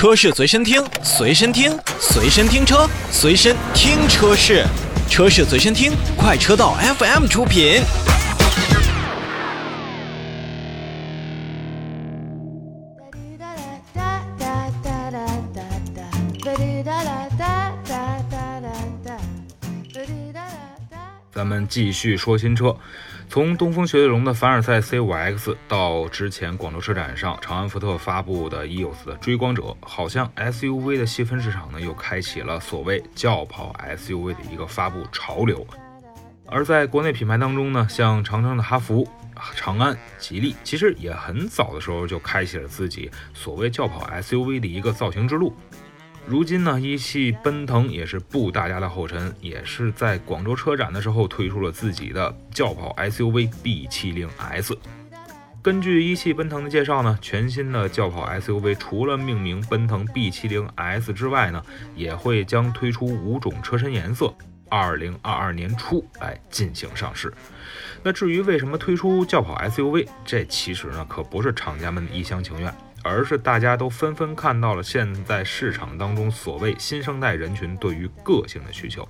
车市随身听，随身听，随身听车，随身听车市，车市随身听，快车道 FM 出品。咱们继续说新车，从东风雪铁龙的凡尔赛 C5X 到之前广州车展上长安福特发布的 EOS 的追光者，好像 SUV 的细分市场呢又开启了所谓轿跑 SUV 的一个发布潮流。而在国内品牌当中呢，像长城的哈弗、长安、吉利，其实也很早的时候就开启了自己所谓轿跑 SUV 的一个造型之路。如今呢，一汽奔腾也是步大家的后尘，也是在广州车展的时候推出了自己的轿跑 SUV B70S。根据一汽奔腾的介绍呢，全新的轿跑 SUV 除了命名奔腾 B70S 之外呢，也会将推出五种车身颜色，二零二二年初来进行上市。那至于为什么推出轿跑 SUV，这其实呢可不是厂家们的一厢情愿。而是大家都纷纷看到了现在市场当中所谓新生代人群对于个性的需求，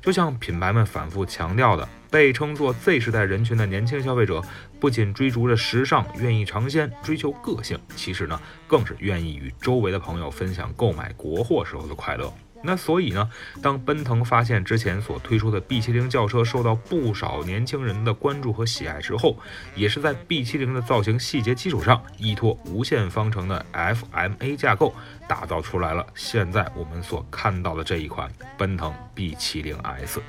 就像品牌们反复强调的，被称作 Z 时代人群的年轻消费者，不仅追逐着时尚，愿意尝鲜，追求个性，其实呢，更是愿意与周围的朋友分享购买国货时候的快乐。那所以呢，当奔腾发现之前所推出的 B70 轿车受到不少年轻人的关注和喜爱之后，也是在 B70 的造型细节基础上，依托无限方程的 FMA 架构，打造出来了现在我们所看到的这一款奔腾 B70S。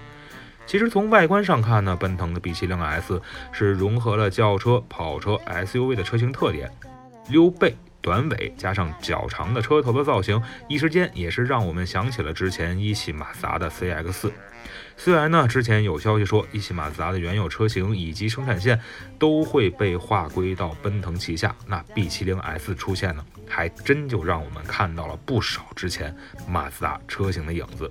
其实从外观上看呢，奔腾的 B70S 是融合了轿车、跑车、SUV 的车型特点，溜背。短尾加上较长的车头的造型，一时间也是让我们想起了之前一汽马自达的 CX。虽然呢，之前有消息说一汽马自达的原有车型以及生产线都会被划归到奔腾旗下，那 B70S 出现呢，还真就让我们看到了不少之前马自达车型的影子。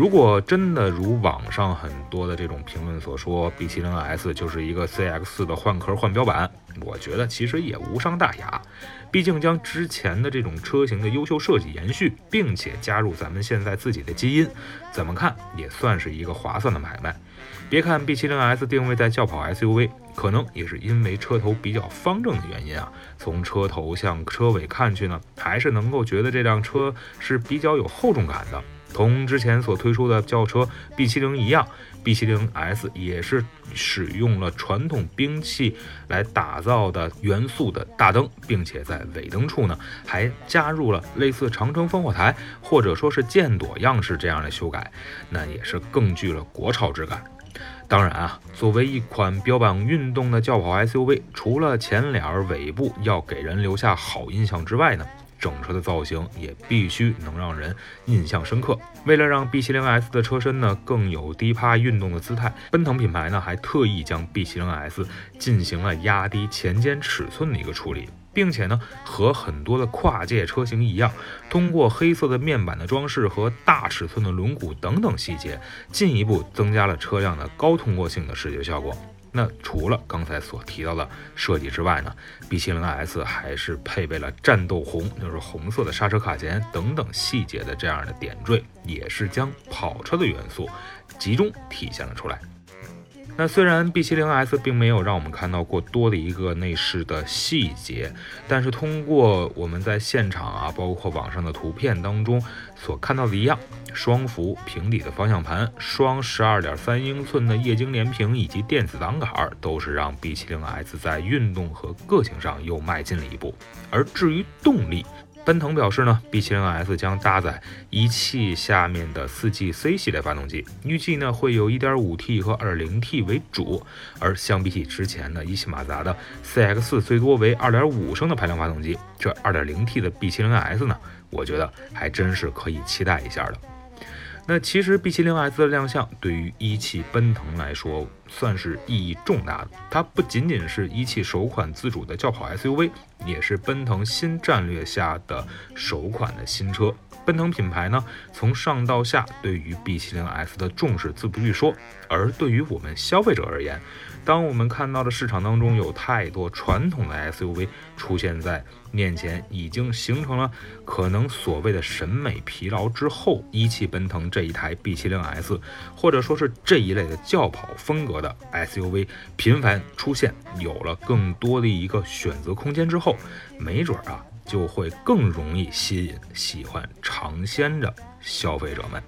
如果真的如网上很多的这种评论所说，B70S 就是一个 CX 的换壳换标版，我觉得其实也无伤大雅。毕竟将之前的这种车型的优秀设计延续，并且加入咱们现在自己的基因，怎么看也算是一个划算的买卖。别看 B70S 定位在轿跑 SUV，可能也是因为车头比较方正的原因啊。从车头向车尾看去呢，还是能够觉得这辆车是比较有厚重感的。同之前所推出的轿车 B70 一样，B70S 也是使用了传统兵器来打造的元素的大灯，并且在尾灯处呢还加入了类似长城烽火台或者说是箭朵样式这样的修改，那也是更具了国潮之感。当然啊，作为一款标榜运动的轿跑 SUV，除了前脸尾部要给人留下好印象之外呢。整车的造型也必须能让人印象深刻。为了让 B70S 的车身呢更有低趴运动的姿态，奔腾品牌呢还特意将 B70S 进行了压低前肩尺寸的一个处理，并且呢和很多的跨界车型一样，通过黑色的面板的装饰和大尺寸的轮毂等等细节，进一步增加了车辆的高通过性的视觉效果。那除了刚才所提到的设计之外呢，B70S 还是配备了战斗红，就是红色的刹车卡钳等等细节的这样的点缀，也是将跑车的元素集中体现了出来。那虽然 B70S 并没有让我们看到过多的一个内饰的细节，但是通过我们在现场啊，包括网上的图片当中所看到的一样，双幅平底的方向盘、双十二点三英寸的液晶连屏以及电子挡杆，都是让 B70S 在运动和个性上又迈进了一步。而至于动力，奔腾表示呢，B70S 将搭载一汽下面的四 G C 系列发动机，预计呢会有 1.5T 和 2.0T 为主。而相比起之前的一汽马自达的 CX 最多为2.5升的排量发动机，这 2.0T 的 B70S 呢，我觉得还真是可以期待一下的。那其实 B70S 的亮相对于一汽奔腾来说算是意义重大的。它不仅仅是一汽首款自主的轿跑 SUV，也是奔腾新战略下的首款的新车。奔腾品牌呢，从上到下对于 B70S 的重视自不必说，而对于我们消费者而言，当我们看到的市场当中有太多传统的 SUV 出现在面前，已经形成了可能所谓的审美疲劳之后，一汽奔腾这一台 B70S，或者说是这一类的轿跑风格的 SUV 频繁出现，有了更多的一个选择空间之后，没准啊就会更容易吸引喜欢尝鲜的消费者们。